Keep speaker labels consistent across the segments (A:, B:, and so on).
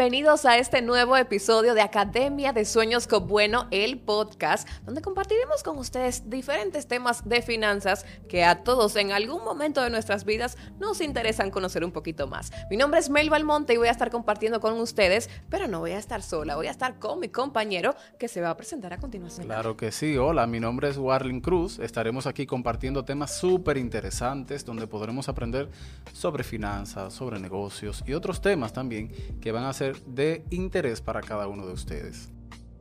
A: bienvenidos a este nuevo episodio de Academia de Sueños con Bueno, el podcast, donde compartiremos con ustedes diferentes temas de finanzas que a todos en algún momento de nuestras vidas nos interesan conocer un poquito más. Mi nombre es Mel Balmonte y voy a estar compartiendo con ustedes, pero no voy a estar sola, voy a estar con mi compañero que se va a presentar a continuación.
B: Claro que sí, hola, mi nombre es Warling Cruz, estaremos aquí compartiendo temas súper interesantes donde podremos aprender sobre finanzas, sobre negocios y otros temas también que van a ser de interés para cada uno de ustedes.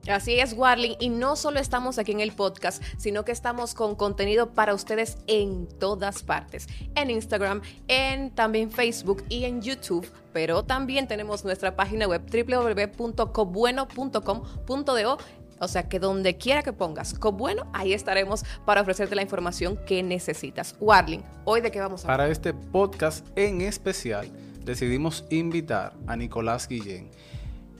A: Así es, Warling, y no solo estamos aquí en el podcast, sino que estamos con contenido para ustedes en todas partes, en Instagram, en también Facebook y en YouTube, pero también tenemos nuestra página web www.cobueno.com.do o sea que donde quiera que pongas Cobueno, ahí estaremos para ofrecerte la información que necesitas. Warling, hoy de qué vamos a
B: hablar. Para este podcast en especial, decidimos invitar a Nicolás Guillén.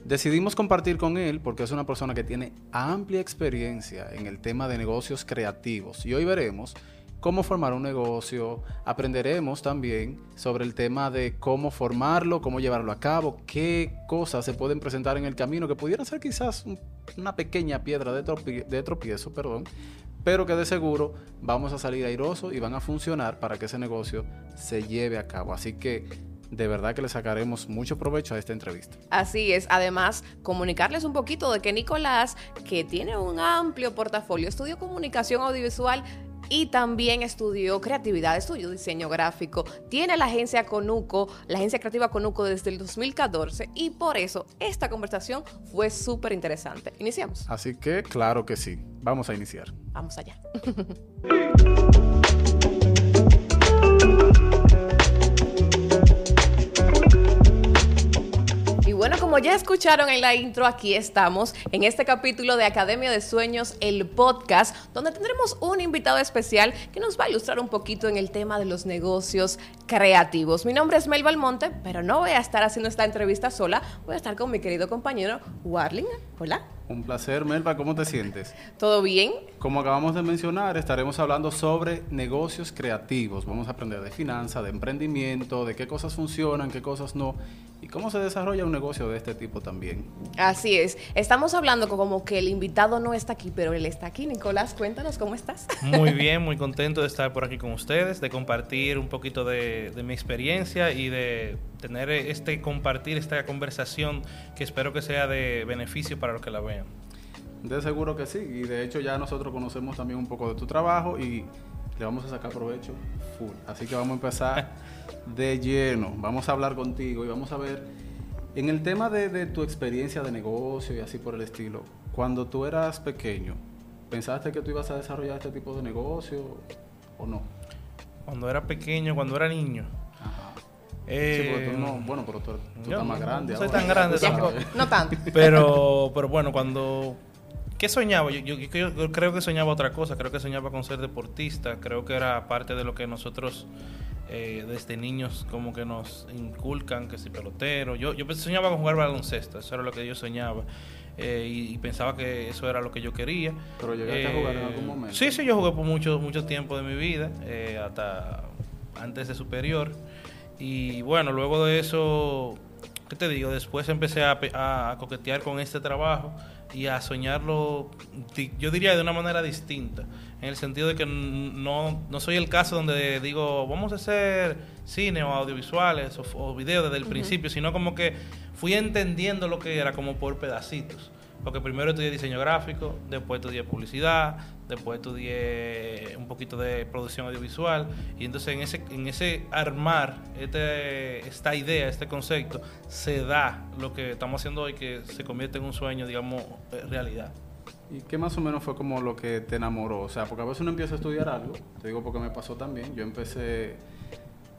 B: Decidimos compartir con él porque es una persona que tiene amplia experiencia en el tema de negocios creativos y hoy veremos cómo formar un negocio, aprenderemos también sobre el tema de cómo formarlo, cómo llevarlo a cabo, qué cosas se pueden presentar en el camino que pudieran ser quizás una pequeña piedra de, tropiezo, perdón, pero que de seguro vamos a salir airosos y van a funcionar para que ese negocio se lleve a cabo. Así que de verdad que le sacaremos mucho provecho a esta entrevista.
A: Así es, además comunicarles un poquito de que Nicolás, que tiene un amplio portafolio, estudió comunicación audiovisual y también estudió creatividad, estudió diseño gráfico, tiene la agencia Conuco, la agencia creativa Conuco desde el 2014 y por eso esta conversación fue súper interesante. Iniciamos.
B: Así que claro que sí, vamos a iniciar.
A: Vamos allá. como ya escucharon en la intro, aquí estamos en este capítulo de Academia de Sueños, el podcast, donde tendremos un invitado especial que nos va a ilustrar un poquito en el tema de los negocios creativos. Mi nombre es Mel Balmonte, pero no voy a estar haciendo esta entrevista sola, voy a estar con mi querido compañero Warling. Hola.
B: Un placer, Melba. ¿Cómo te sientes?
A: ¿Todo bien?
B: Como acabamos de mencionar, estaremos hablando sobre negocios creativos. Vamos a aprender de finanzas, de emprendimiento, de qué cosas funcionan, qué cosas no y cómo se desarrolla un negocio de este tipo también.
A: Así es. Estamos hablando como que el invitado no está aquí, pero él está aquí. Nicolás, cuéntanos cómo estás.
C: Muy bien, muy contento de estar por aquí con ustedes, de compartir un poquito de, de mi experiencia y de tener este compartir esta conversación que espero que sea de beneficio para los que la vean.
B: De seguro que sí, y de hecho ya nosotros conocemos también un poco de tu trabajo y le vamos a sacar provecho full. Así que vamos a empezar de lleno, vamos a hablar contigo y vamos a ver en el tema de, de tu experiencia de negocio y así por el estilo, cuando tú eras pequeño, ¿pensaste que tú ibas a desarrollar este tipo de negocio o no?
C: Cuando era pequeño, cuando era niño.
B: Eh, sí, porque tú no, bueno, pero tú, estás más grande.
C: No soy tan grande
A: tampoco. No tanto.
C: Pero, pero bueno, cuando... ¿Qué soñaba? Yo, yo, creo que soñaba otra cosa. Creo que soñaba con ser deportista. Creo que era parte de lo que nosotros eh, desde niños como que nos inculcan, que si pelotero. Yo, yo soñaba con jugar baloncesto. Eso era lo que yo soñaba. Eh, y, pensaba que eso era lo que yo quería.
B: ¿Pero llegaste a jugar en algún momento?
C: Sí, sí, yo jugué por mucho, mucho tiempo de mi vida. hasta antes de superior. Y bueno, luego de eso, ¿qué te digo? Después empecé a, coquetear con este trabajo y a soñarlo, yo diría de una manera distinta, en el sentido de que no, no soy el caso donde digo, vamos a hacer cine o audiovisuales o, o videos desde el principio, sino como que fui entendiendo lo que era como por pedacitos. Porque primero estudié diseño gráfico, después estudié publicidad, después estudié un poquito de producción audiovisual. Y entonces en ese, en ese armar este, esta idea, este concepto, se da lo que estamos haciendo hoy, que se convierte en un sueño, digamos, realidad.
B: ¿Y qué más o menos fue como lo que te enamoró? O sea, porque a veces uno empieza a estudiar algo, te digo porque me pasó también. Yo empecé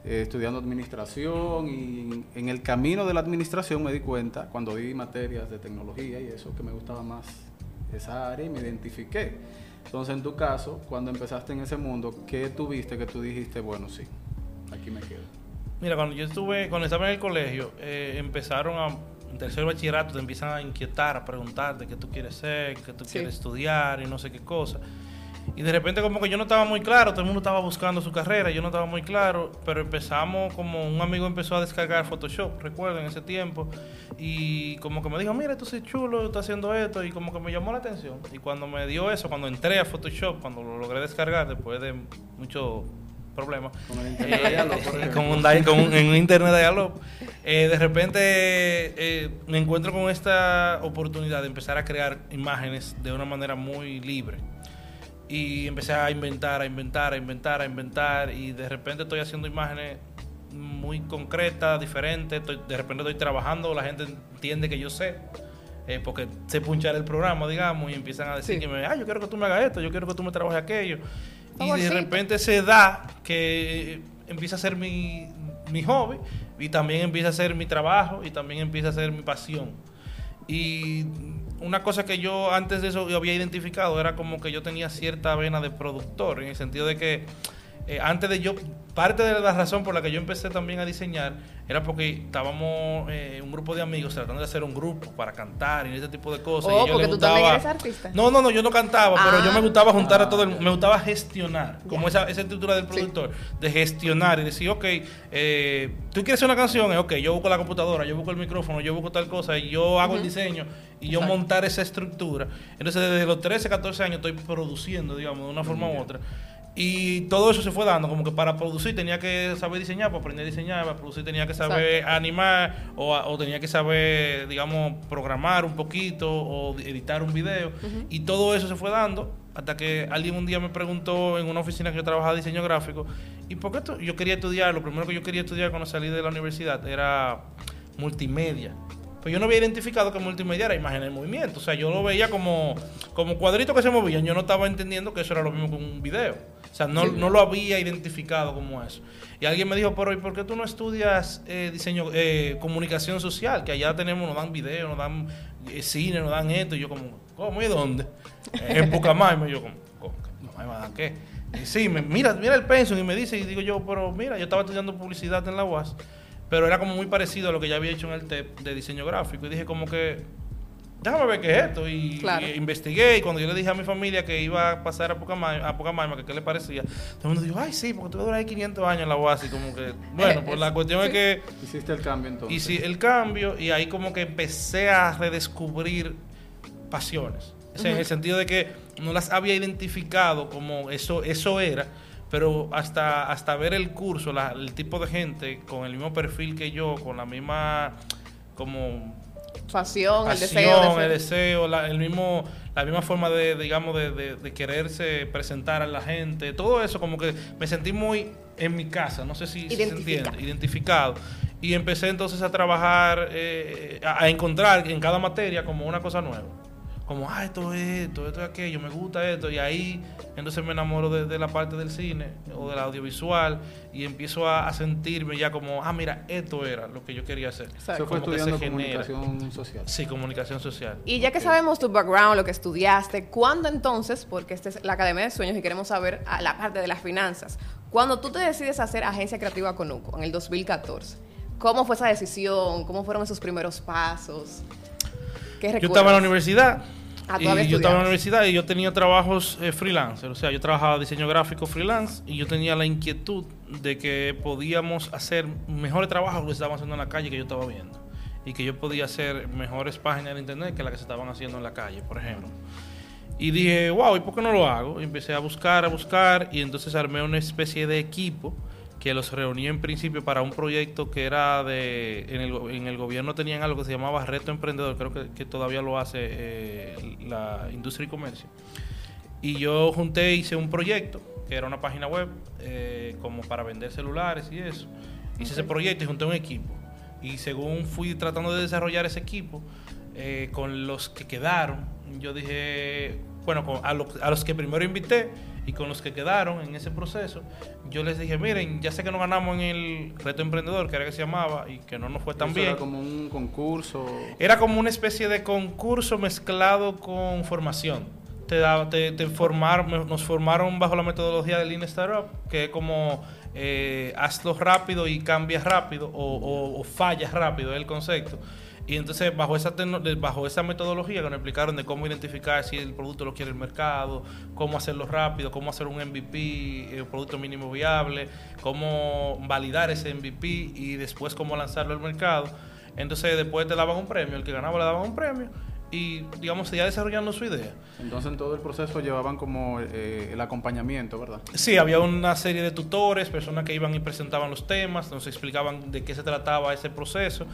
B: eh, estudiando administración y en el camino de la administración me di cuenta, cuando di materias de tecnología y eso, que me gustaba más esa área y me identifiqué. Entonces, en tu caso, cuando empezaste en ese mundo, ¿qué tuviste que tú dijiste, bueno, sí, aquí me quedo?
C: Mira, cuando yo estuve, cuando estaba en el colegio, eh, empezaron a, en tercer bachillerato, te empiezan a inquietar, a preguntarte qué tú quieres ser, qué tú quieres estudiar y no sé qué cosa. Y de repente como que yo no estaba muy claro, todo el mundo estaba buscando su carrera, yo no estaba muy claro, pero empezamos como un amigo empezó a descargar Photoshop, recuerdo, en ese tiempo, y como que me dijo, mira, tú es chulo, estás haciendo esto, y como que me llamó la atención. Y cuando me dio eso, cuando entré a Photoshop, cuando lo logré descargar, después de mucho problema,
B: Con el internet de Yalo, por ejemplo.
C: con un, di- con un- en un internet de eh, de repente eh, me encuentro con esta oportunidad de empezar a crear imágenes de una manera muy libre. Y empecé a inventar, a inventar, a inventar, a inventar. Y de repente estoy haciendo imágenes muy concretas, diferentes. estoy- de repente estoy trabajando, la gente entiende que yo sé. eh, porque sé punchar el programa, digamos, y empiezan a decir
A: Sí.
C: que me, ah, yo quiero que tú me hagas esto, yo quiero que tú me trabajes aquello. Y de repente se da que eh, empieza a ser mi, mi hobby y también empieza a ser mi trabajo y también empieza a ser mi pasión. Y una cosa que yo antes de eso yo había identificado era como que yo tenía cierta vena de productor, en el sentido de que eh, antes de yo, parte de la razón por la que yo empecé también a diseñar era porque estábamos eh, un grupo de amigos tratando de hacer un grupo para cantar y ese tipo de cosas.
A: Oh,
C: y
A: tú también
C: gustaba-
A: eres artista.
C: No, no, no, yo no cantaba, pero
A: Ah.
C: yo me gustaba juntar a todo el
B: Ah,
C: me gustaba gestionar, como esa, esa estructura del
A: Sí.
C: productor, de gestionar y decir, ok, eh, tú quieres hacer una canción, eh, ok, yo busco la computadora, yo busco el micrófono, yo busco tal cosa, y yo hago el diseño, y yo
A: Exacto.
C: montar esa estructura. Entonces, desde los 13, 14 años estoy produciendo, digamos, de una forma u otra. Y todo eso se fue dando, como que para producir tenía que saber diseñar, para aprender a diseñar, para producir tenía que saber animar, o, o tenía que saber, digamos, programar un poquito, o editar un video. Y todo eso se fue dando hasta que alguien un día me preguntó en una oficina que yo trabajaba diseño gráfico, ¿y por qué esto? yo quería estudiar? Lo primero que yo quería estudiar cuando salí de la universidad era multimedia. Pues yo no había identificado que multimedia era imagen en movimiento. O sea, yo lo veía como, como cuadritos que se movían. Yo no estaba entendiendo que eso era lo mismo que un video. O sea, no, no lo había identificado como eso. Y alguien me dijo, pero ¿y por qué tú no estudias eh, diseño, eh, comunicación social? Que allá tenemos, nos dan video, nos dan eh, cine, nos dan esto. Y yo como, ¿cómo y dónde? Eh, en Pucamaima. Y yo como, ¿cómo? ¿Pucamaima dan qué? Y sí, me, mira, mira el pensum y me dice, y digo yo, pero mira, yo estaba estudiando publicidad en la UAS pero era como muy parecido a lo que ya había hecho en el TEP de diseño gráfico. Y dije como que, déjame ver qué es esto. Y,
A: Claro.
C: y investigué y cuando yo le dije a mi familia que iba a pasar a Pucamaima, a Pucamaima, que qué le parecía, todo el mundo dijo, ay sí, porque tú vas a durar ahí 500 años en la UAS. Y como que, bueno, pues la cuestión es que
B: Hiciste el cambio entonces.
C: hice el cambio y ahí como que empecé a redescubrir pasiones. O sea, en el sentido de que no las había identificado como eso, eso era, pero hasta, hasta ver el curso, la- el tipo de gente con el mismo perfil que yo, con la misma como
A: Pasión, el
C: pasión,
A: deseo de
C: el deseo, la, el mismo, la misma forma de, digamos, de, de- de quererse presentar a la gente, todo eso como que me sentí muy en mi casa, no sé si, si se entiende, identificado. Y empecé entonces a trabajar, eh, a, a encontrar en cada materia como una cosa nueva. Como, ah, esto es esto, esto es aquello, me gusta esto. Y ahí entonces me enamoro de, de la parte del cine o del audiovisual y empiezo a, a sentirme ya como, ah, mira, esto era lo que yo quería hacer.
B: Eso fue
C: Como que se
B: estudiando
C: genera.
B: comunicación social.
C: Sí, comunicación social.
A: Y ya que sabemos tu background, lo que estudiaste, ¿cuándo entonces, porque esta es la Academia de Sueños y queremos saber a la parte de las finanzas, cuando tú te decides hacer Agencia Creativa Conuco en el 2014, ¿cómo fue esa decisión? ¿Cómo fueron esos primeros pasos? ¿Qué
C: Yo estaba en la universidad.
A: Ah,
C: y yo estaba en la universidad y yo tenía trabajos eh, freelancer. O sea, yo trabajaba diseño gráfico freelance y yo tenía la inquietud de que podíamos hacer mejores trabajos que se estaban haciendo en la calle que yo estaba viendo. Y que yo podía hacer mejores páginas de internet que las que se estaban haciendo en la calle, por ejemplo. Y dije, wow, ¿y por qué no lo hago? Y empecé a buscar, a buscar, y entonces armé una especie de equipo que los reuní en principio para un proyecto que era de... En el, en el gobierno tenían algo que se llamaba Reto Emprendedor, creo que, que todavía lo hace eh, la Industria y Comercio. Y yo junté, hice un proyecto, que era una página web, eh, como para vender celulares y eso. Hice ese proyecto y junté un equipo. Y según fui tratando de desarrollar ese equipo, eh, con los que quedaron, yo dije, bueno, con- a, lo- a los que primero invité y con los que quedaron en ese proceso, yo les dije, miren, ya sé que no ganamos en el reto emprendedor, que era que se llamaba, y que no nos fue tan
B: Eso
C: bien.
B: Era como un concurso.
C: Era como una especie de concurso mezclado con formación. Te, daba- te, te formaron, nos formaron bajo la metodología del Lean Startup, que es como eh, hazlo rápido y cambias rápido, o, o, o fallas rápido, es el concepto. Y entonces bajo esa, bajo esa metodología que nos explicaron de cómo identificar si el producto lo quiere el mercado, cómo hacerlo rápido, cómo hacer un MVP, un producto mínimo viable, cómo validar ese MVP y después cómo lanzarlo al mercado. Entonces después te daban un premio, el que ganaba le daban un premio y, digamos, seguía desarrollando su idea.
B: Entonces, en todo el proceso llevaban como eh, el acompañamiento, ¿verdad?
C: Sí, había una serie de tutores, personas que iban y presentaban los temas, nos explicaban de qué se trataba ese proceso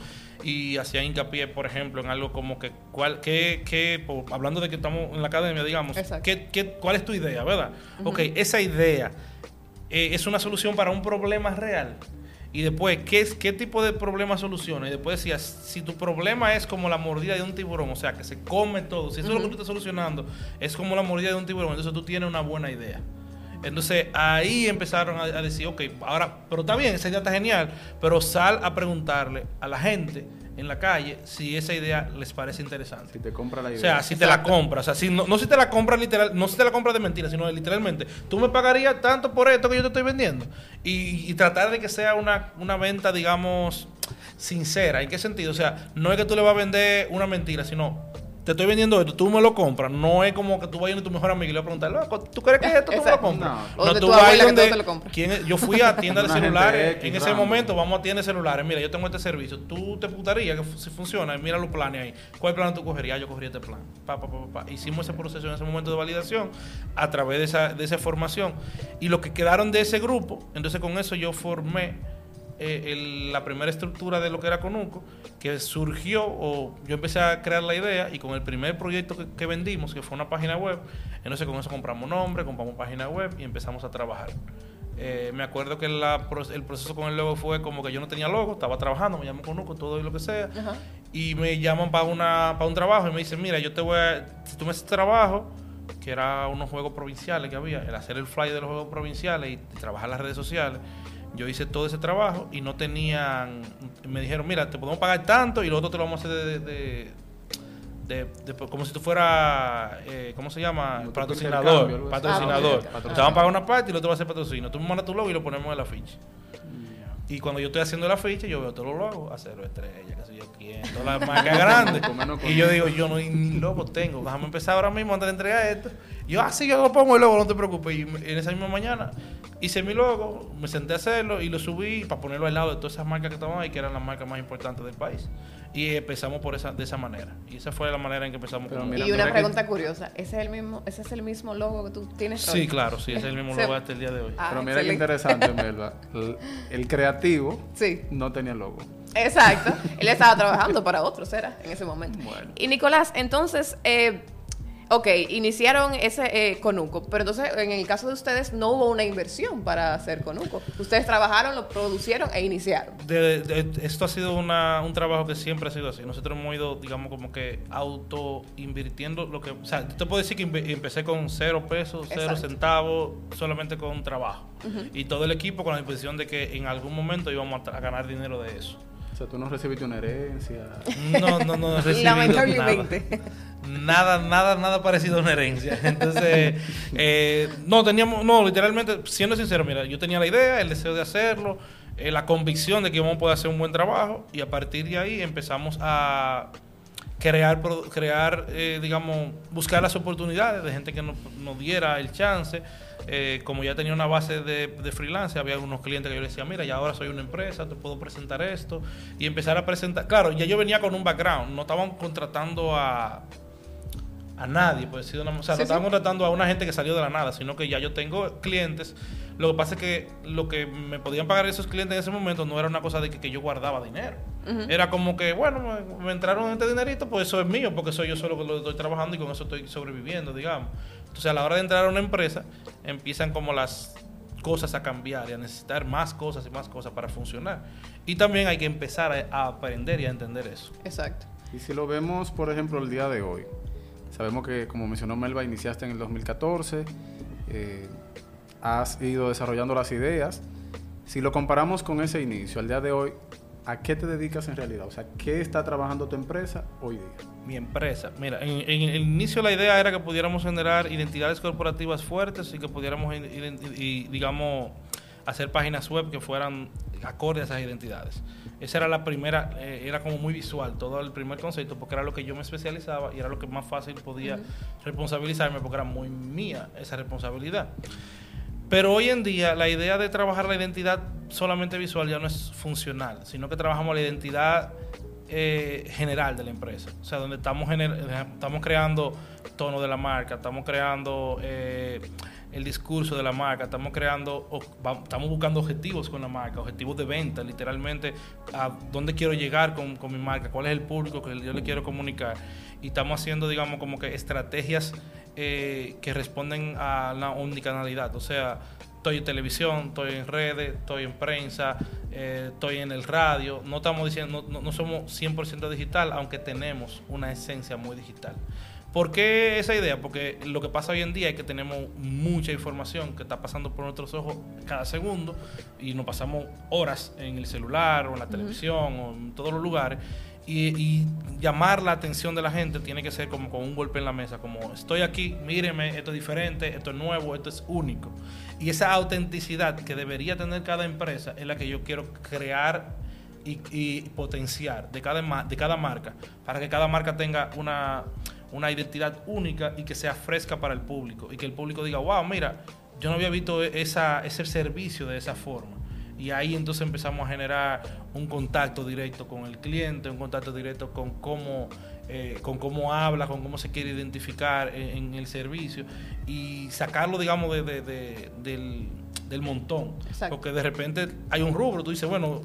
C: y hacían hincapié, por ejemplo, en algo como que, cuál, qué, qué, hablando de que estamos en la academia, digamos, qué, qué, ¿cuál es tu idea, verdad? Ok, esa idea eh, es una solución para un problema real y después, ¿qué, qué tipo de problema soluciona? Y después decías, si tu problema es como la mordida de un tiburón, o sea, que se come todo, si eso es lo que tú estás solucionando, es como la mordida de un tiburón, entonces tú tienes una buena idea. Entonces ahí empezaron a, a decir, ok, ahora, pero está bien, esa idea está genial, pero sal a preguntarle a la gente en la calle si esa idea les parece interesante.
B: Si te compra la idea.
C: O sea, si te la compra. O sea, si, no, no si te la compra literal, no si te la compra de mentira, sino literalmente. Tú me pagarías tanto por esto que yo te estoy vendiendo. Y, y tratar de que sea una, una venta, digamos, sincera. ¿En qué sentido? O sea, no es que tú le vas a vender una mentira, sino te estoy vendiendo esto, tú me lo compras. No es como que tú vayas a tu mejor amigo y le vas a preguntar, ¿tú crees que es esto? ¿Tú me lo compras?
A: No, no tú vas donde... Te lo
C: ¿quién Yo fui a tienda de celulares. en ese momento vamos a tienda de celulares. Mira, yo tengo este servicio. Tú te putarías que si funciona. Mira los planes ahí. ¿Cuál plan tú cogerías? Yo cogería este plan. Pa, pa, pa, Hicimos ese proceso en ese momento de validación a través de esa, de esa formación. Y lo que quedaron de ese grupo, entonces con eso yo formé eh, la primera estructura de lo que era Conuco, que surgió, o yo empecé a crear la idea y con el primer proyecto que, vendimos, que fue una página web, entonces con eso compramos nombre, compramos página web y empezamos a trabajar. Eh, me acuerdo que el proceso con el logo fue como que yo no tenía logo, estaba trabajando, me llaman Conuco, todo y lo que sea, y me llaman para una para un trabajo y me dicen, mira, yo te voy a, si tú me haces trabajo, que era unos juegos provinciales que había, el hacer el flyer de los juegos provinciales y trabajar las redes sociales, yo hice todo ese trabajo y no tenían. Me dijeron, mira, te podemos pagar tanto y lo otro te lo vamos a hacer de. de, como si tú fuera, eh, ¿cómo se llama? Patrocinador. Patrocinador. Ah, te van a pagar una parte y lo otro va a ser patrocinio. Tú me mandas tu logo y lo ponemos en la ficha. Y cuando yo estoy haciendo la ficha, yo veo todos los logos, acero estrella, que sé yo quién, todas las marcas grandes. y yo digo, yo no ni logo tengo, déjame empezar ahora mismo antes de entregar esto. Y yo, ah, sí, yo lo pongo el logo, no te preocupes. Y en esa misma mañana hice mi logo, me senté a hacerlo y lo subí para ponerlo al lado de todas esas marcas que estaban ahí, que eran las marcas más importantes del país. Y empezamos por esa, de esa manera. Y esa fue la manera en que empezamos.
A: y una pregunta curiosa, ¿ese es, el mismo, ¿ese es el mismo logo que tú tienes
C: Sí, claro, sí, ese es el mismo logo hasta el día de hoy.
B: Ah, Pero mira qué interesante, Melba. El, creativo no tenía logo.
A: Exacto. Él estaba trabajando para otros, era, en ese momento. Y Nicolás, entonces... Eh, Ok, iniciaron ese eh, Conuco, pero entonces en el caso de ustedes no hubo una inversión para hacer Conuco. Ustedes trabajaron, lo producieron e iniciaron.
C: esto ha sido un trabajo que siempre ha sido así. Nosotros hemos ido, digamos, como que auto invirtiendo lo que... O sea, te puedo decir que empecé con cero pesos, cero centavos, solamente con trabajo. Y todo el equipo con la disposición de que en algún momento íbamos a ganar dinero de eso.
B: O sea, tú no recibiste una herencia.
C: No, no, no recibí Lamentablemente. Nada. nada, nada, parecido a una herencia. Entonces, eh, no, teníamos, no, literalmente, siendo sincero, mira, yo tenía la idea, el deseo de hacerlo, eh, la convicción de que íbamos a poder hacer un buen trabajo y a partir de ahí empezamos a crear, crear eh, digamos, buscar las oportunidades de gente que nos, nos diera el chance eh, como ya tenía una base de, de, freelance, había algunos clientes que yo les decía, mira, ya ahora soy una empresa, te puedo presentar esto. Y empezar a presentar. Claro, ya yo venía con un background, no estaban contratando a, a nadie, pues, o sea, no estaban contratando a una gente que salió de la nada, sino que ya yo tengo clientes. Lo que pasa es que lo que me podían pagar esos clientes en ese momento no era una cosa de que, yo guardaba dinero. Era como que, bueno, me, me, entraron este dinerito, pues eso es mío, porque soy yo solo que lo estoy trabajando y con eso estoy sobreviviendo, digamos. Entonces, a la hora de entrar a una empresa, empiezan como las cosas a cambiar y a necesitar más cosas y más cosas para funcionar. Y también hay que empezar a, aprender y a entender eso.
A: Exacto.
B: Y si lo vemos, por ejemplo, el día de hoy, sabemos que, como mencionó Melba, iniciaste en el 2014, eh, has ido desarrollando las ideas. Si lo comparamos con ese inicio, al día de hoy, ¿a qué te dedicas en realidad? O sea, ¿qué está trabajando tu empresa hoy día?
C: mi empresa. Mira, en, el inicio la idea era que pudiéramos generar identidades corporativas fuertes y que pudiéramos, y, digamos, hacer páginas web que fueran acorde a esas identidades. Esa era la primera, eh, era como muy visual todo el primer concepto, porque era lo que yo me especializaba y era lo que más fácil podía responsabilizarme, porque era muy mía esa responsabilidad. Pero hoy en día la idea de trabajar la identidad solamente visual ya no es funcional, sino que trabajamos la identidad eh, general de la empresa. O sea, donde estamos, estamos creando tono de la marca, estamos creando eh, el discurso de la marca, estamos creando, estamos buscando objetivos con la marca, objetivos de venta, literalmente, a dónde quiero llegar con, con mi marca, cuál es el público que yo le quiero comunicar. Y estamos haciendo, digamos, como que estrategias eh, que responden a la omnicanalidad. O sea, estoy en televisión, estoy en redes, estoy en prensa, eh, estoy en el radio. No estamos diciendo, no, no somos 100% digital, aunque tenemos una esencia muy digital. ¿Por qué esa idea? Porque lo que pasa hoy en día es que tenemos mucha información que está pasando por nuestros ojos cada segundo y nos pasamos horas en el celular o en la televisión o en todos los lugares y, llamar la atención de la gente tiene que ser como con un golpe en la mesa, como estoy aquí, míreme, esto es diferente, esto es nuevo, esto es único. Y esa autenticidad que debería tener cada empresa es la que yo quiero crear y, potenciar de cada, de cada marca, para que cada marca tenga una, una identidad única y que sea fresca para el público. Y que el público diga, wow, mira, yo no había visto esa, ese servicio de esa forma y ahí entonces empezamos a generar un contacto directo con el cliente, un contacto directo con cómo, eh, con cómo habla, con cómo se quiere identificar en, el servicio y sacarlo, digamos, de, del, del, montón. Porque de repente hay un rubro, tú dices, bueno,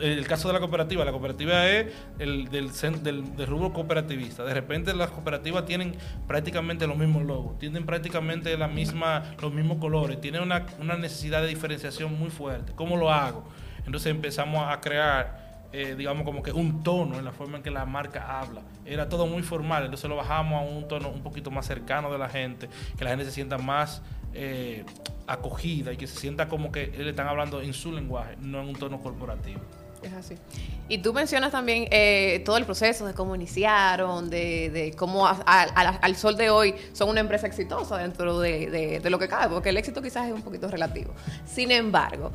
C: el caso de la cooperativa, la cooperativa es el del, del, rubro cooperativista. De repente las cooperativas tienen prácticamente los mismos logos, tienen prácticamente la misma, los mismos colores, tienen una, necesidad de diferenciación muy fuerte. ¿Cómo lo hago? Entonces empezamos a crear, eh, digamos, como que un tono en la forma en que la marca habla. Era todo muy formal, entonces lo bajamos a un tono un poquito más cercano de la gente, que la gente se sienta más eh, acogida y que se sienta como que le están hablando en su lenguaje, no en un tono corporativo.
A: Es así. Y tú mencionas también eh, todo el proceso de cómo iniciaron, de, de cómo al sol de hoy son una empresa exitosa dentro de, de, lo que cabe, porque el éxito quizás es un poquito relativo. Sin embargo,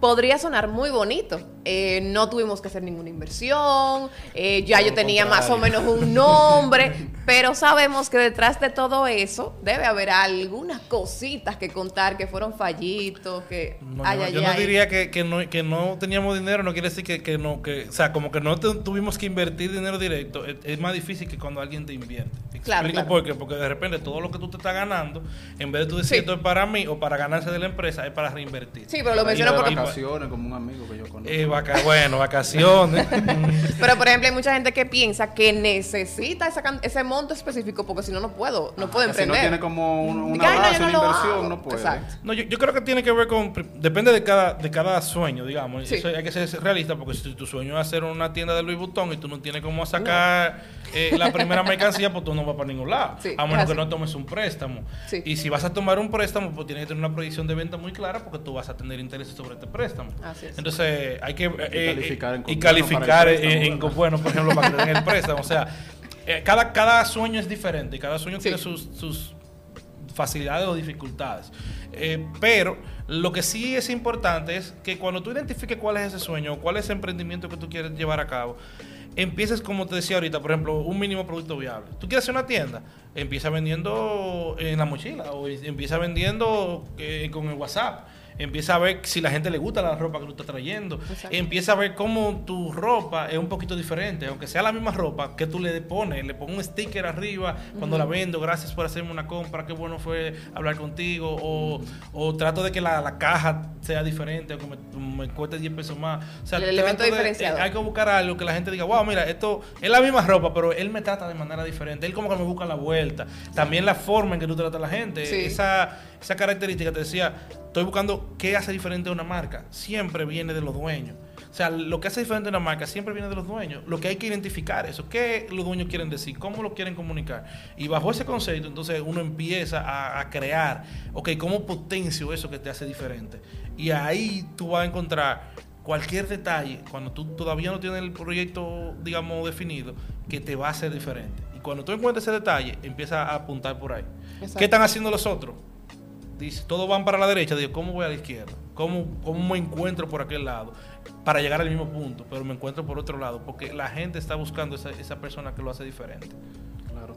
A: podría sonar muy bonito. Eh, no tuvimos que hacer ninguna inversión, eh, ya yo tenía más o menos un nombre, pero sabemos que detrás de todo eso debe haber algunas cositas que contar que fueron fallitos, que...
C: No, yo, no diría que, no, que no teníamos dinero, no quiere decir que, que no, que, o sea, como que no tuvimos que invertir dinero directo, es, más difícil que cuando alguien te invierte.
A: Claro,
C: Explico por qué, porque de repente todo lo que tú te estás ganando, en vez de tú decir esto es para mí o para ganarse de la empresa, es para reinvertir.
A: Sí, pero lo menciono porque
B: como un amigo que yo conozco.
C: Eh, bueno, vacaciones.
A: Pero por ejemplo, hay mucha gente que piensa que necesita ese monto específico porque si no, no puedo, no puedo emprender.
B: Si no tiene como una base, una inversión, no puede. Exacto.
C: No, yo, creo que tiene que ver con, depende de cada, de cada sueño, digamos. hay que ser realista porque si tu sueño es hacer una tienda de Louis Vuitton y tú no tienes cómo sacar eh, la primera mercancía, pues tú no vas para ningún lado. a menos que no tomes un préstamo. Y si vas a tomar un préstamo, pues tienes que tener una proyección de venta muy clara porque tú vas a tener intereses sobre este préstamo. Entonces, hay que eh, calificar, en, y calificar en, bueno, por ejemplo, para tener el préstamo. O sea, eh, cada, cada sueño es diferente y cada sueño tiene sus, sus facilidades o dificultades. pero lo que sí es importante es que cuando tú identifiques cuál es ese sueño, cuál es ese emprendimiento que tú quieres llevar a cabo, empieces, como te decía ahorita, por ejemplo, un mínimo producto viable. Tú quieres hacer una tienda, empieza vendiendo en la mochila o empieza vendiendo eh, con el WhatsApp empieza a ver si la gente le gusta la ropa que tú estás trayendo, empieza a ver cómo tu ropa es un poquito diferente, aunque sea la misma ropa que tú le pones, le pongo un sticker arriba cuando la vendo, gracias por hacerme una compra, qué bueno fue hablar contigo, o, trato de que la, caja sea diferente, o que me, cueste 10 pesos más. O sea,
A: el elemento diferenciado.
C: hay que buscar algo que la gente diga, wow, mira, esto es la misma ropa, pero él me trata de manera diferente, él como que me busca la vuelta. También la forma en que tú tratas a la gente, esa, esa característica, te decía, Estoy buscando qué hace diferente a una marca. Siempre viene de los dueños. O sea, lo que hace diferente a una marca siempre viene de los dueños. Lo que hay que identificar eso. ¿Qué los dueños quieren decir? ¿Cómo lo quieren comunicar? Y bajo ese concepto, entonces uno empieza a, crear, ok, ¿cómo potencio eso que te hace diferente? Y ahí tú vas a encontrar cualquier detalle, cuando tú todavía no tienes el proyecto, digamos, definido, que te va a hacer diferente. Y cuando tú encuentres ese detalle, empieza a apuntar por ahí. ¿Qué están haciendo los otros? Si todos van para la derecha, digo, ¿cómo voy a la izquierda? ¿Cómo, ¿Cómo me encuentro por aquel lado? Para llegar al mismo punto, pero me encuentro por otro lado, porque la gente está buscando esa, esa persona que lo hace diferente.
B: Claro.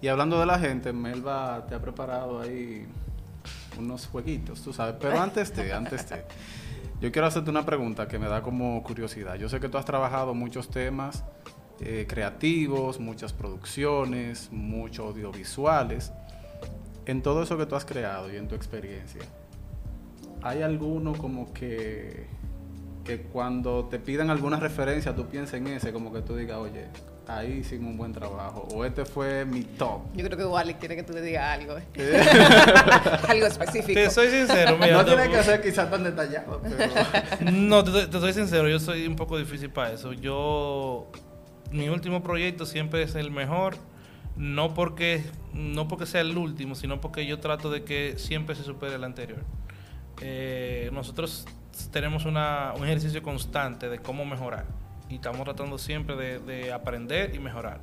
B: Y hablando de la gente, Melba te ha preparado ahí unos jueguitos, tú sabes. Pero antes de, antes de, yo quiero hacerte una pregunta que me da como curiosidad. Yo sé que tú has trabajado muchos temas eh, creativos, muchas producciones, muchos audiovisuales. En todo eso que tú has creado y en tu experiencia, ¿hay alguno como que, que cuando te pidan alguna referencia tú pienses en ese, como que tú digas, oye, ahí hicimos un buen trabajo, o este fue mi top?
A: Yo creo que Wally quiere que tú le digas algo. ¿eh? algo específico.
C: Te soy sincero, mira.
B: no tiene que ser quizás tan detallado, pero...
C: No, te, te soy sincero, yo soy un poco difícil para eso. Yo, mi último proyecto siempre es el mejor, no porque, no porque sea el último, sino porque yo trato de que siempre se supere el anterior. Eh, nosotros tenemos una, un ejercicio constante de cómo mejorar y estamos tratando siempre de, de aprender y mejorar.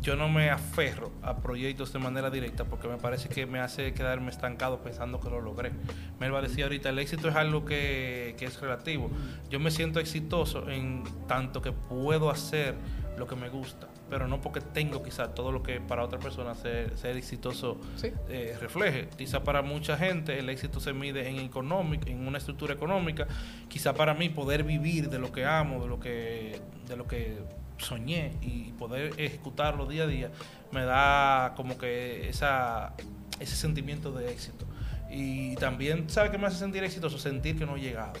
C: Yo no me aferro a proyectos de manera directa porque me parece que me hace quedarme estancado pensando que lo logré. Melba decía ahorita, el éxito es algo que, que es relativo. Yo me siento exitoso en tanto que puedo hacer lo que me gusta, pero no porque tengo quizá todo lo que para otra persona ser, ser exitoso
A: Sí.
C: eh, refleje. Quizá para mucha gente el éxito se mide en económico, en una estructura económica. Quizá para mí poder vivir de lo que amo, de lo que, de lo que soñé y poder ejecutarlo día a día me da como que esa, ese sentimiento de éxito. Y también, ¿sabe qué me hace sentir exitoso? Sentir que no he llegado.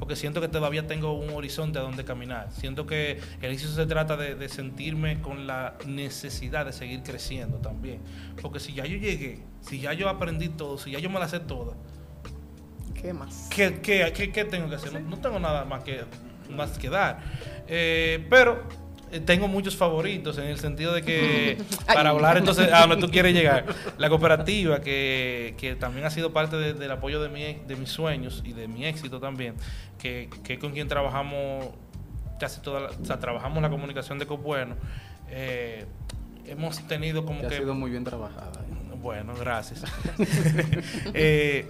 C: Porque siento que todavía tengo un horizonte a donde caminar. Siento que el éxito se trata de, de sentirme con la necesidad de seguir creciendo también. Porque si ya yo llegué, si ya yo aprendí todo, si ya yo me la sé toda,
A: ¿Qué más?
C: ¿qué, qué, qué- qué tengo que hacer? No, no tengo nada más que, más que dar. Eh, pero tengo muchos favoritos en el sentido de que, para hablar entonces a donde tú quieres llegar, la cooperativa, que, que también ha sido parte de- del apoyo de, mi, de mis sueños y de mi éxito también, que, que con quien trabajamos casi toda la, o sea, trabajamos la comunicación de Copueno. Eh, hemos tenido como
B: Que ha sido muy bien trabajada. ¿eh?
C: bueno, gracias. Eh,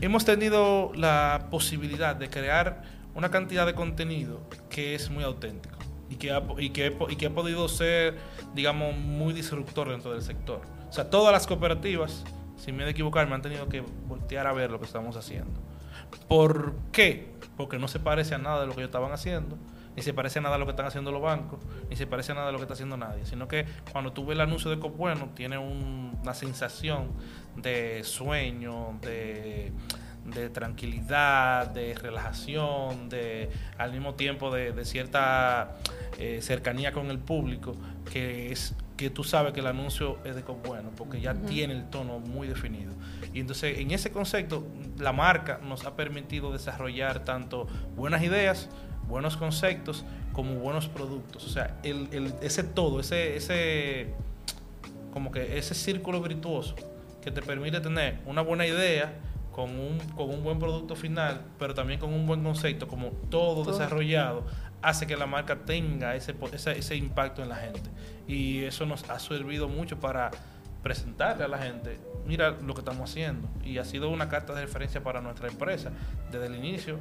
C: hemos tenido la posibilidad de crear una cantidad de contenido que es muy auténtico y que ha, y que, y que ha podido ser, digamos, muy disruptor dentro del sector. O sea, todas las cooperativas, sin miedo a equivocarme, han tenido que voltear a ver lo que estamos haciendo. ¿Por qué? Porque no se parece a nada de lo que ellos estaban haciendo, ni se parece a nada de lo que están haciendo los bancos, ni se parece a nada de lo que está haciendo nadie, sino que cuando tú ves el anuncio de Copueno, tiene un- una sensación de sueño, de, de tranquilidad, de relajación, de al mismo tiempo de, de cierta eh, cercanía con el público, que es que tú sabes que el anuncio es de Copueno, porque ya tiene el tono muy definido. Y entonces, en ese concepto, la marca nos ha permitido desarrollar tanto buenas ideas, buenos conceptos, como buenos productos. O sea, el, el- ese todo, ese, ese, como que ese círculo virtuoso que te permite tener una buena idea con un, con un buen producto final, pero también con un buen concepto, como todo,
A: Todo.
C: desarrollado, hace que la marca tenga ese, ese, ese impacto en la gente. Y eso nos ha servido mucho para presentarle a la gente, mira lo que estamos haciendo. Y ha sido una carta de referencia para nuestra empresa. Desde el inicio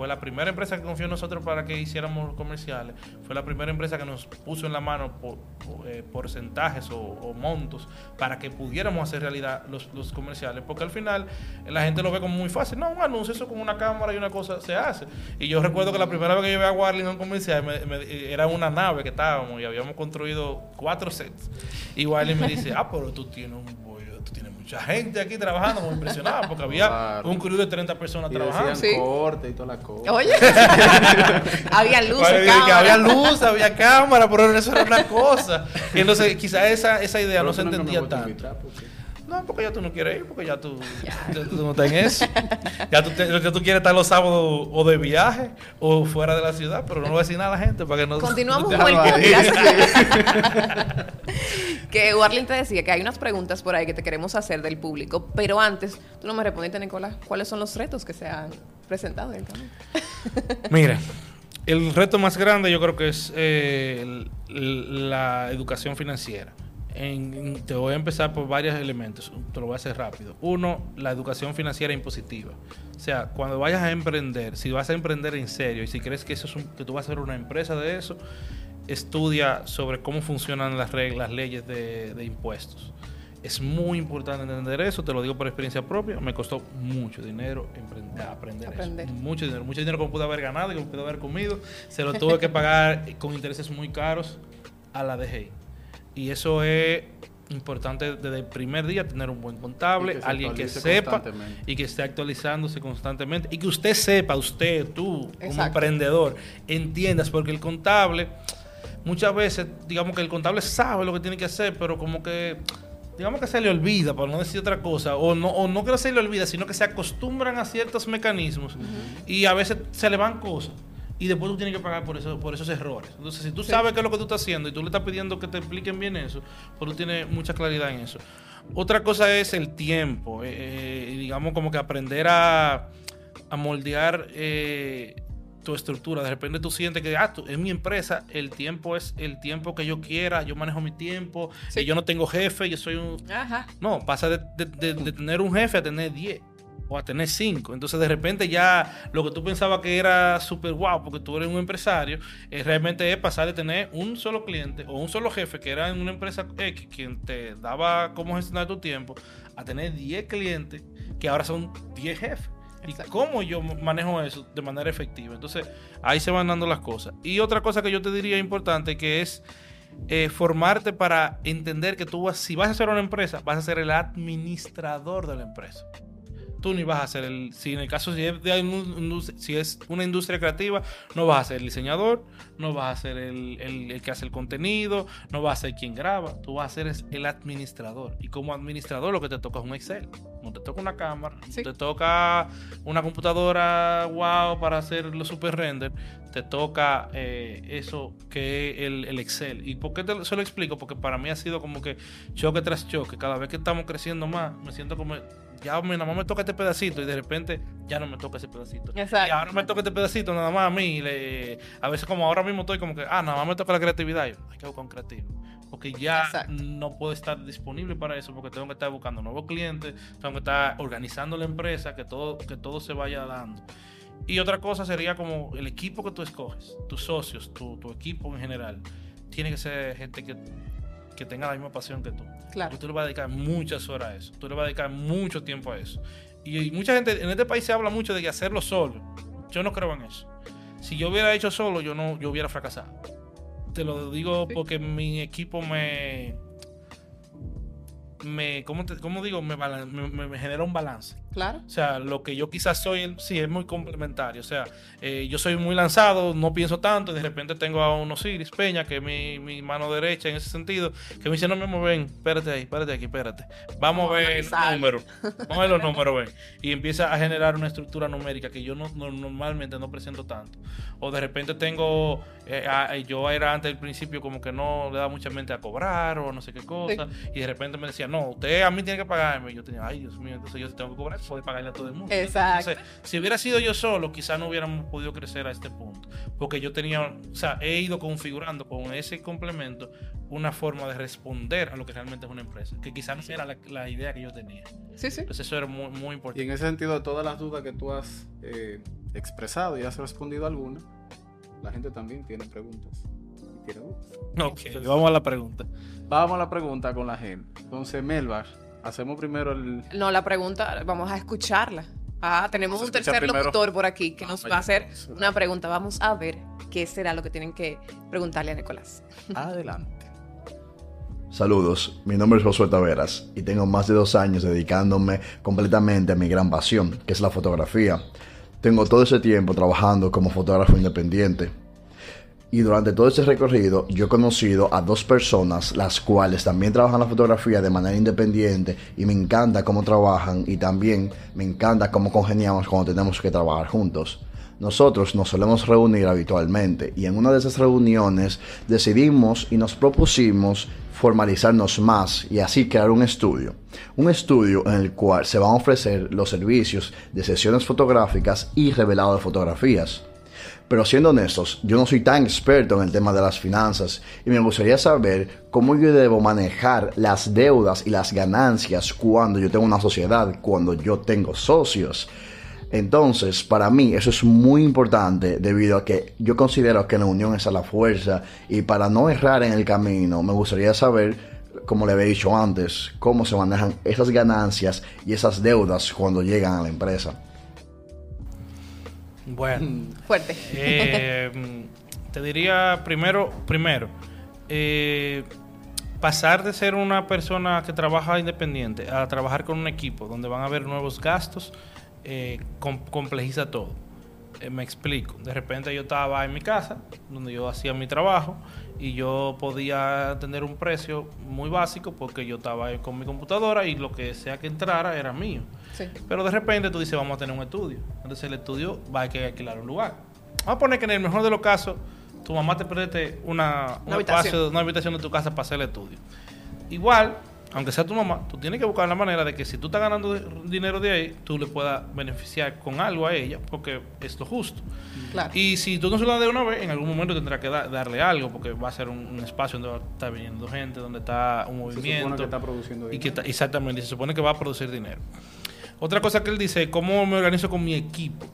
C: fue la primera empresa que confió en nosotros para que hiciéramos comerciales. Fue la primera empresa que nos puso en la mano por, por, eh, porcentajes o, montos para que pudiéramos hacer realidad los, los comerciales. Porque al final la gente lo ve como muy fácil. No, un anuncio, eso con una cámara y una cosa se hace. Y yo recuerdo que la primera vez que vi a Warling en un comercial me- me- era una nave que estábamos y habíamos construido cuatro sets. Y Warling me dice, ah, pero tú tienes un mucha gente aquí trabajando, muy impresionado, porque había
B: Claro.
C: un crew de 30 personas
B: Y
C: trabajando.
A: Sí.
B: corte y toda la cosa.
A: Oye, había luz, cámara.
C: había luz, había cámara, pero eso era una cosa. Y entonces quizás esa, esa idea
B: Pero
C: no se entendía tanto.
B: invitar, porque-
C: No, porque ya tú no quieres ir, porque ya tú, ya tú no estás en eso. Ya tú, te- ya tú quieres estar los sábados o de viaje o fuera de la ciudad, pero no le voy a decir nada a la gente para que no...
A: Continuamos
C: no
A: con el podcast. que Warling te decía que hay unas preguntas por ahí que te queremos hacer del público, pero antes, tú no me respondiste, Nicolás, ¿cuáles son los retos que se han presentado en el camino?
C: Mira, el reto más grande yo creo que es eh, el- el- la educación financiera. En- te voy a empezar por varios elementos, te lo voy a hacer rápido. Uno, la educación financiera impositiva. O sea, cuando vayas a emprender, si vas a emprender en serio y si crees que eso es un- que tú vas a ser una empresa de eso, estudia sobre cómo funcionan las reglas, las leyes de, de impuestos. Es muy importante entender eso, te lo digo por experiencia propia. Me costó mucho dinero emprender, aprender,
A: Aprender.
C: eso. Mucho dinero, mucho dinero que pude haber ganado y que pude haber comido. Se lo tuve que pagar con intereses muy caros a la DGI. Y eso es importante desde el primer día tener un buen contable,
B: que
C: alguien que sepa y que esté actualizándose constantemente. Y que usted sepa, usted, tú, como emprendedor, entiendas, porque el contable, muchas veces, digamos que el contable sabe lo que tiene que hacer, pero como que, digamos que se le olvida, por no decir otra cosa, o no, o no que se le olvida, sino que se acostumbran a ciertos mecanismos y a veces se le van cosas. Y después tú tienes que pagar por, eso, por esos errores. Entonces, si tú
A: Sí.
C: sabes qué es lo que tú estás haciendo y tú le estás pidiendo que te expliquen bien eso, pues tú tienes mucha claridad en eso. Otra cosa es el tiempo. eh, eh, digamos como que aprender a, a moldear eh, tu estructura. De repente tú sientes que ah, tú- es mi empresa, el tiempo es el tiempo que yo quiera, yo manejo mi tiempo,
A: Sí.
C: y yo no tengo jefe, yo soy un...
A: Ajá.
C: No, pasa de, de- de- de tener un jefe a tener 10 o a tener 5. Entonces de repente ya lo que tú pensabas que era súper guau porque tú eres un empresario, eh, realmente es pasar de tener un solo cliente o un solo jefe que era en una empresa X quien te daba cómo gestionar tu tiempo, a tener 10 clientes que ahora son 10 jefes. ¿Y cómo yo manejo eso de manera efectiva? Entonces, ahí se van dando las cosas. Y otra cosa que yo te diría importante, que es eh, formarte para entender que tú vas, si vas a hacer una empresa, vas a ser el administrador de la empresa. Tú ni vas a ser el, si en el caso si es, de si es una industria creativa, no vas a ser el diseñador, no vas a ser el, el- el que hace el contenido, no vas a ser quien graba, tú vas a ser el administrador. Y como administrador lo que te toca es un Excel, no te toca una cámara,
A: Sí.
C: no te toca una computadora wow para hacer los super render, te toca eh, eso que es el, el Excel. ¿Y por qué te, se lo explico? Porque para mí ha sido como que choque tras choque. Cada vez que estamos creciendo más, me siento como, ya nada más me toca este pedacito y de repente ya no me toca ese pedacito.
A: Exacto.
C: Y ahora me toca este pedacito nada más a mí. y le- a veces como ahora mismo estoy como que, ah, nada más me toca la creatividad. Yo, hay que buscar un creativo. Porque ya
A: Exacto.
C: no puedo estar disponible para eso porque tengo que estar buscando nuevos clientes, tengo que estar organizando la empresa, que todo, que todo se vaya dando. Y otra cosa sería como el equipo que tú escoges, tus socios, tu, tu equipo en general, tiene que ser gente que, que tenga la misma pasión que tú.
A: Claro.
C: Y tú le vas a dedicar muchas horas a eso. Tú le vas a dedicar mucho tiempo a eso. Y, mucha gente, en este país se habla mucho de que hacerlo solo. Yo no creo en eso. Si yo hubiera hecho solo, yo no, yo hubiera fracasado. Te lo digo porque mi equipo me, me, ¿cómo, te- cómo digo? Me, balan- me- me- me genera un balance.
A: Claro.
C: O sea, lo que yo quizás soy, sí, es muy complementario. O sea, eh, yo soy muy lanzado, no pienso tanto, y de repente tengo a un Osiris Peña, que es mi, mi mano derecha en ese sentido, que me dice, no, me ven, espérate ahí, espérate aquí, espérate. Vamos a
A: Vamos a
C: ver los números. Vamos a ver los números, ven. Y empieza a generar una estructura numérica que yo no, no- normalmente no presento tanto. O de repente tengo, eh, a- yo era antes del principio como que no le daba mucha mente a cobrar o no sé qué cosa, y de repente me decía, no, usted a mí tiene que pagarme. Y yo tenía, ay, Dios mío, entonces yo tengo que cobrar, puedo pagarle a todo el mundo.
A: Exacto.
C: Entonces, si hubiera sido yo solo, quizás no hubiéramos podido crecer a este punto. Porque yo tenía, o sea, he ido configurando con ese complemento una forma de responder a lo que realmente es una empresa. Que quizás no era la, la idea que yo tenía.
A: Sí, sí.
C: Entonces eso era muy, muy
B: Y
C: importante.
B: en ese sentido, de todas las dudas que tú has eh, expresado y has respondido alguna, la gente también tiene preguntas. y tiene dudas.
C: Ok, vamos a la pregunta.
B: Vamos a la pregunta con la gente. Entonces, Melbar, hacemos primero el.
A: No, la pregunta, vamos a escucharla. Ah, tenemos un tercer
B: primero.
A: locutor por aquí que
B: Vamos
A: nos va a hacer una pregunta. Vamos a ver qué será lo que tienen que preguntarle a Nicolás.
B: Adelante.
D: Saludos, mi nombre es Josué Taveras y tengo más de dos años dedicándome completamente a mi gran pasión, que es la fotografía. Tengo todo ese tiempo trabajando como fotógrafo independiente. Y durante todo ese recorrido yo he conocido a dos personas las cuales también trabajan la fotografía de manera independiente y me encanta cómo trabajan y también me encanta cómo congeniamos cuando tenemos que trabajar juntos. Nosotros nos solemos reunir habitualmente y en una de esas reuniones decidimos y nos propusimos formalizarnos más y así crear un estudio. Un estudio en el cual se van a ofrecer los servicios de sesiones fotográficas y revelado de fotografías. Pero siendo honestos, yo no soy tan experto en el tema de las finanzas y me gustaría saber cómo yo debo manejar las deudas y las ganancias cuando yo tengo una sociedad, cuando yo tengo socios. Entonces, para mí eso es muy importante debido a que yo considero que la unión es a la fuerza y para no errar en el camino, me gustaría saber, como le había dicho antes, cómo se manejan esas ganancias y esas deudas cuando llegan a la empresa.
C: Bueno,
A: Fuerte.
C: eh, te diría primero, primero, eh, pasar de ser una persona que trabaja independiente a trabajar con un equipo donde van a haber nuevos gastos, eh, com- complejiza todo. Eh, me explico. De repente yo estaba en mi casa, donde yo hacía mi trabajo, y yo podía tener un precio muy básico porque yo estaba con mi computadora y lo que sea que entrara era mío.
A: Sí.
C: Pero de repente tú dices, vamos a tener un estudio. Entonces el estudio va a que alquilar un lugar. Vamos a poner que en el mejor de los casos, tu mamá te preste una, un
A: Una habitación.
C: espacio, una habitación de tu casa para hacer el estudio. Igual, aunque sea tu mamá, tú tienes que buscar la manera de que si tú estás ganando dinero de ahí, tú le puedas beneficiar con algo a ella, porque es lo justo.
A: Claro.
C: Y si tú no se lo das de una vez, en algún momento tendrás que da- darle algo, porque va a ser un, un espacio donde va a estar viniendo gente, donde está un
B: Se
C: movimiento.
B: supone que está produciendo
C: Y que
B: dinero.
C: ta- exactamente, y se supone que va a producir dinero. Otra cosa que él dice, ¿cómo me organizo con mi equipo?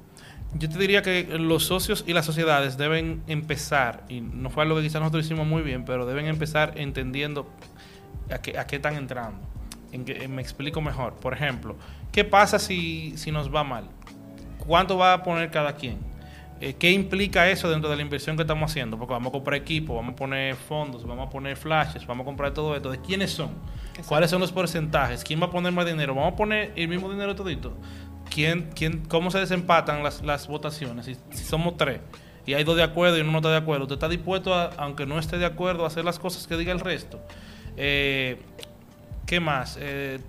C: Yo te diría que los socios y las sociedades deben empezar, y no fue algo que quizás nosotros hicimos muy bien, pero deben empezar entendiendo a qué, a qué están entrando. En que, me explico mejor. Por ejemplo, ¿qué pasa si, si nos va mal? ¿Cuánto va a poner cada quien? Eh, ¿Qué implica eso dentro de la inversión que estamos haciendo? Porque vamos a comprar equipo, vamos a poner fondos, vamos a poner flashes, vamos a comprar todo esto. ¿De quiénes son? ¿Cuáles son los porcentajes? ¿Quién va a poner más dinero? ¿Vamos a poner el mismo dinero todito? ¿Quién, quién, ¿Cómo se desempatan las, las votaciones? Si, si somos tres y hay dos de acuerdo y uno no está de acuerdo, ¿usted está dispuesto, a, aunque no esté de acuerdo, a hacer las cosas que diga el resto? Eh, ¿Qué más? Eh,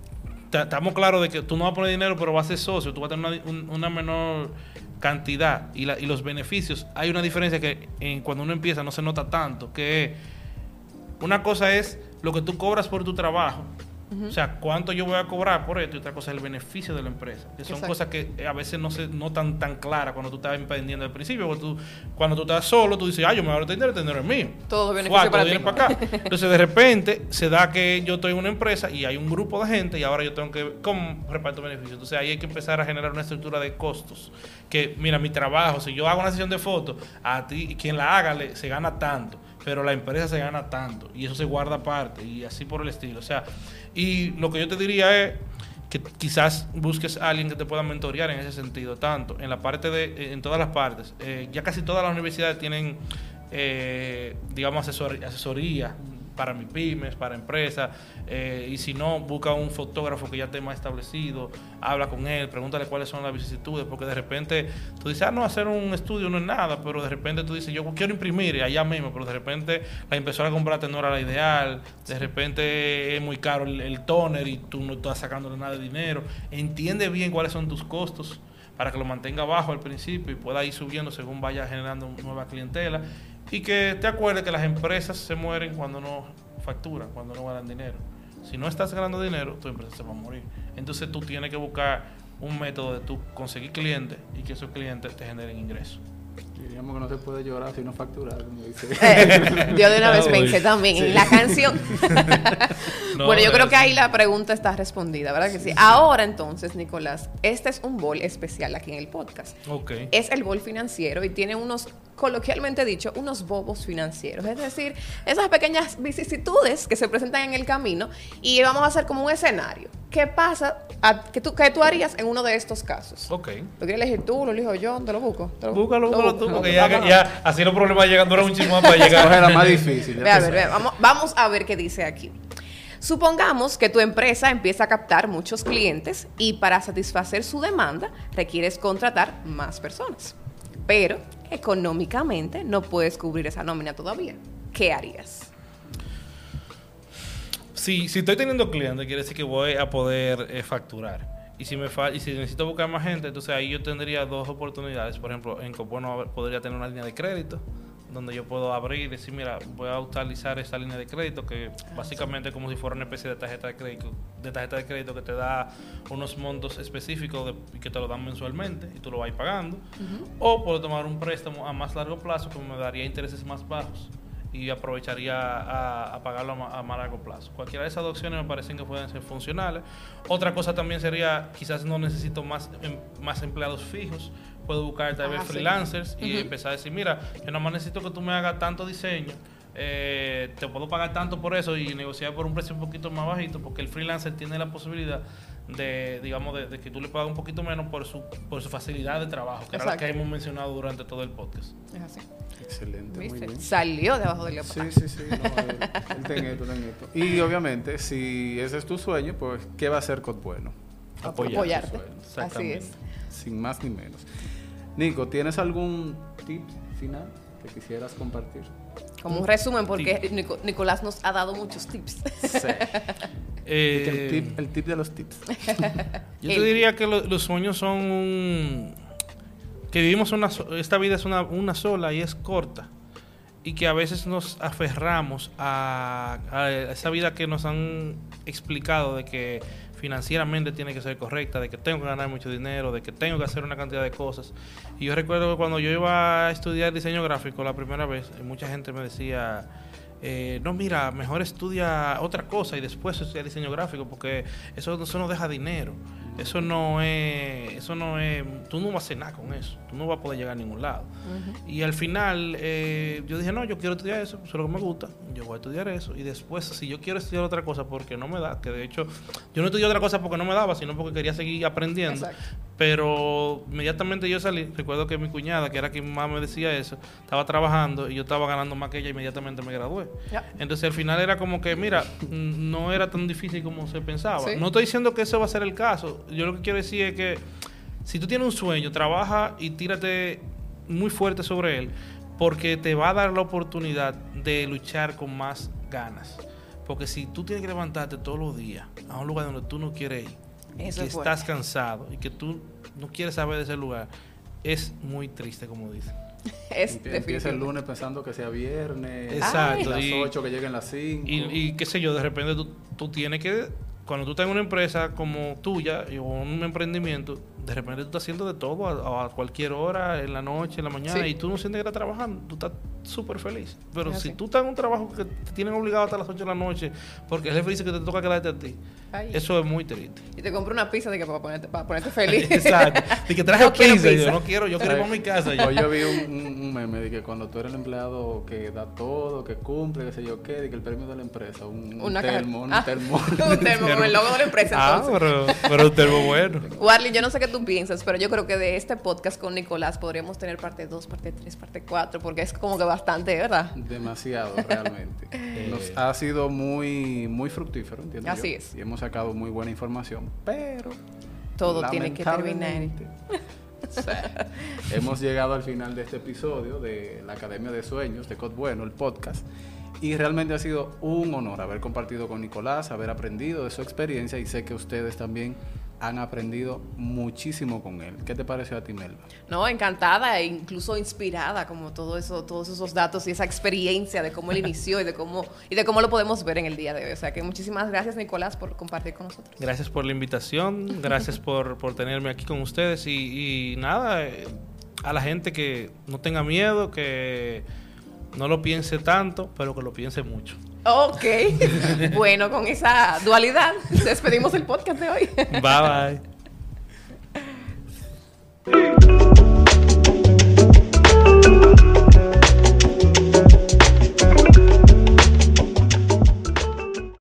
C: ta- Estamos claros de que tú no vas a poner dinero, pero vas a ser socio, tú vas a tener una, un- una menor cantidad y, la- y los beneficios. Hay una diferencia que en- cuando uno empieza no se nota tanto, que una cosa es lo que tú cobras por tu trabajo. O sea, cuánto yo voy a cobrar por esto y otra cosa es el beneficio de la empresa. Que son
A: Exacto.
C: cosas que eh, a veces no se notan tan claras cuando tú estás emprendiendo al principio. Porque tú, cuando tú estás solo, tú dices, ah, yo me voy a dinero, este dinero es mío.
A: Todo beneficio para ti.
C: para acá. Entonces, de repente, se da que yo estoy en una empresa y hay un grupo de gente y ahora yo tengo que, ¿cómo reparto beneficios? Entonces, ahí hay que empezar a generar una estructura de costos. Que, mira, mi trabajo, si yo hago una sesión de fotos, a ti, quien la haga, le, se gana tanto, pero la empresa se gana tanto y eso se guarda aparte y así por el estilo. O sea, y lo que yo te diría es que quizás busques a alguien que te pueda mentorear en ese sentido, tanto en la parte de, en todas las partes. Eh, ya casi todas las universidades tienen, eh, digamos, asesor- asesoría para mi pymes, para empresas, eh, y si no, busca un fotógrafo que ya esté más establecido, habla con él, pregúntale cuáles son las vicisitudes, porque de repente tú dices, ah, no, hacer un estudio no es nada, pero de repente tú dices, yo quiero imprimir allá mismo, pero de repente la impresora que compraste no era la ideal, de repente es muy caro el, el toner y tú no estás sacándole nada de dinero. Entiende bien cuáles son tus costos para que lo mantenga bajo al principio y pueda ir subiendo según vaya generando nueva clientela y que te acuerdes que las empresas se mueren cuando no facturan, cuando no ganan dinero. Si no estás ganando dinero, tu empresa se va a morir. Entonces tú tienes que buscar un método de tú conseguir clientes y que esos clientes te generen ingresos.
B: Diríamos que no se puede llorar si no facturar, como dice.
A: Eh, yo de una vez
C: Ah,
A: pensé también
C: Sí.
A: en la canción.
C: No,
A: bueno, yo creo que ahí la pregunta está respondida, ¿verdad que sí? Ahora entonces, Nicolás, este es un bol especial aquí en el podcast.
C: Ok.
A: Es el bol financiero y tiene unos, coloquialmente dicho, unos bobos financieros. Es decir, esas pequeñas vicisitudes que se presentan en el camino y vamos a hacer como un escenario. ¿Qué pasa? a- ¿Qué tú, qué tú harías en uno de estos casos?
C: Ok.
A: ¿Lo quieres elegir tú? ¿Lo elijo yo? ¿Te lo busco? ¿Te lo-
C: Búscalo,
A: lo
C: búscalo
A: busco?
C: Tú, porque ya, ya así los problemas llegan, dura un chismón para llegar.
B: la más difícil. ya
A: Ve a
B: tú
A: ver, ve,
B: sabes.
A: vamos, vamos a ver qué dice aquí. Supongamos que tu empresa empieza a captar muchos clientes y para satisfacer su demanda requieres contratar más personas. Pero económicamente no puedes cubrir esa nómina todavía. ¿Qué harías?
C: Si, si estoy teniendo clientes, quiere decir que voy a poder eh, facturar. Y si me fa- y si necesito buscar más gente, entonces ahí yo tendría dos oportunidades. Por ejemplo, en Copono podría tener una línea de crédito donde yo puedo abrir y decir, mira, voy a utilizar esta línea de crédito que básicamente es como si fuera una especie de tarjeta de crédito, de tarjeta de crédito que te da unos montos específicos de- y que te lo dan mensualmente y tú lo vas pagando. O puedo tomar un préstamo a más largo plazo que me daría intereses más bajos y aprovecharía a, a pagarlo a, a más largo plazo. Cualquiera de esas dos opciones me parecen que pueden ser funcionales. Otra cosa también sería, quizás no necesito más, em- más empleados fijos, puedo buscar tal vez
A: Ah, sí.
C: freelancers y empezar a decir, mira, yo nada más necesito que tú me hagas tanto diseño, eh, te puedo pagar tanto por eso y negociar por un precio un poquito más bajito, porque el freelancer tiene la posibilidad de, digamos, de, de que tú le pagas un poquito menos por su, por su facilidad de trabajo, que era lo
A: Exacto.
C: que hemos mencionado durante todo el podcast.
A: Es así.
B: Excelente, muy
A: ¿Viste?
B: bien.
A: Salió debajo del
B: Sí,
A: leopardo.
B: sí, sí. no, él ten esto, ten esto. Y obviamente, si ese es tu sueño, pues, ¿qué va a hacer Cod Bueno?
C: Apoyar tu
A: Apoyarte.
B: sueño.
A: Así
C: Exactamente.
A: es.
B: Sin más ni menos. Nico, ¿tienes algún tip final que quisieras compartir?
A: Como un resumen, porque Nico- Nicolás nos ha dado muchos tips.
B: Sí.
C: Eh,
B: el, tip, el tip de los tips.
C: Yo te diría que lo- los sueños son un- que vivimos una esta vida es una, una sola y es corta y que a veces nos aferramos a, a esa vida que nos han explicado de que financieramente tiene que ser correcta, de que tengo que ganar mucho dinero, de que tengo que hacer una cantidad de cosas. Y yo recuerdo que cuando yo iba a estudiar diseño gráfico la primera vez, eh, mucha gente me decía, eh, no, mira, mejor estudia otra cosa y después estudia diseño gráfico porque eso, eso no deja dinero. Eso no es, eso no es, tú no vas a hacer nada con eso, tú no vas a poder llegar a ningún lado. Y al final eh, yo dije, no, yo quiero estudiar eso, eso es lo que me gusta, yo voy a estudiar eso. Y después, si yo quiero estudiar otra cosa porque no me da, que de hecho yo no estudié otra cosa porque no me daba, sino porque quería seguir aprendiendo.
A: Exacto.
C: Pero inmediatamente yo salí, recuerdo que mi cuñada, que era quien más me decía eso, estaba trabajando y yo estaba ganando más que ella, inmediatamente me gradué. Entonces al final era como que, mira, no era tan difícil como se pensaba.
A: Sí.
C: No estoy diciendo que eso va a ser el caso. Yo lo que quiero decir es que si tú tienes un sueño, trabaja y tírate muy fuerte sobre él, porque te va a dar la oportunidad de luchar con más ganas. Porque si tú tienes que levantarte todos los días a un lugar donde tú no quieres ir, y que
A: es fuerte.
C: estás cansado y que tú no quieres saber de ese lugar, es muy triste, como dicen.
A: Es
B: Empieza el lunes pensando que sea viernes.
C: Exacto,
B: Las
C: y-
B: 8, que lleguen las 5.
C: Y, y qué sé yo, de repente tú, tú tienes que, cuando tú estás en una empresa como tuya o un emprendimiento, de repente tú estás haciendo de todo a, a cualquier hora, en la noche, en la mañana,
A: Sí.
C: y tú no sientes que estás trabajando, tú estás súper feliz. Pero si tú estás en un trabajo que te tienen obligado hasta las 8 de la noche, porque el jefe dice que te toca quedarte a ti,
A: Ay.
C: eso es muy triste.
A: Y te compro una pizza de que para ponerte, para ponerte feliz.
C: Exacto. Y que traje
A: No
C: pizza, y yo
A: pizza.
C: no quiero, yo quiero ir a mi casa.
B: Hoy yo vi un, un- meme de que cuando tú eres el empleado que da todo, que cumple, que sé yo qué, de que el premio de la empresa, un,
A: Una
B: termo, un
A: Ah,
B: termo.
A: un termo con el logo de la empresa.
C: Ah,
A: entonces.
C: pero, pero un termo bueno.
A: Warly, yo no sé qué tú piensas, pero yo creo que de este podcast con Nicolás podríamos tener parte 2, parte 3, parte 4, porque es como que bastante, ¿verdad?
B: Demasiado, realmente. Nos ha sido muy, muy fructífero, entiendo
A: Así
B: yo,
A: es.
B: Y hemos sacado muy buena información, pero...
A: Todo tiene que terminar.
B: sí, hemos llegado al final de este episodio de la Academia de Sueños de Cod Bueno, el podcast. Y realmente ha sido un honor haber compartido con Nicolás, haber aprendido de su experiencia y sé que ustedes también han aprendido muchísimo con él. ¿Qué te pareció a ti, Melba?
A: No, encantada e incluso inspirada, como todo eso, todos esos datos y esa experiencia de cómo él inició y de cómo y de cómo lo podemos ver en el día de hoy. O sea que muchísimas gracias, Nicolás, por compartir con nosotros.
C: Gracias por la invitación, gracias por, por tenerme aquí con ustedes y, y nada, eh, a la gente que no tenga miedo, que no lo piense tanto, pero que lo piense mucho.
A: Ok. bueno, con esa dualidad despedimos el podcast de hoy.
C: bye bye.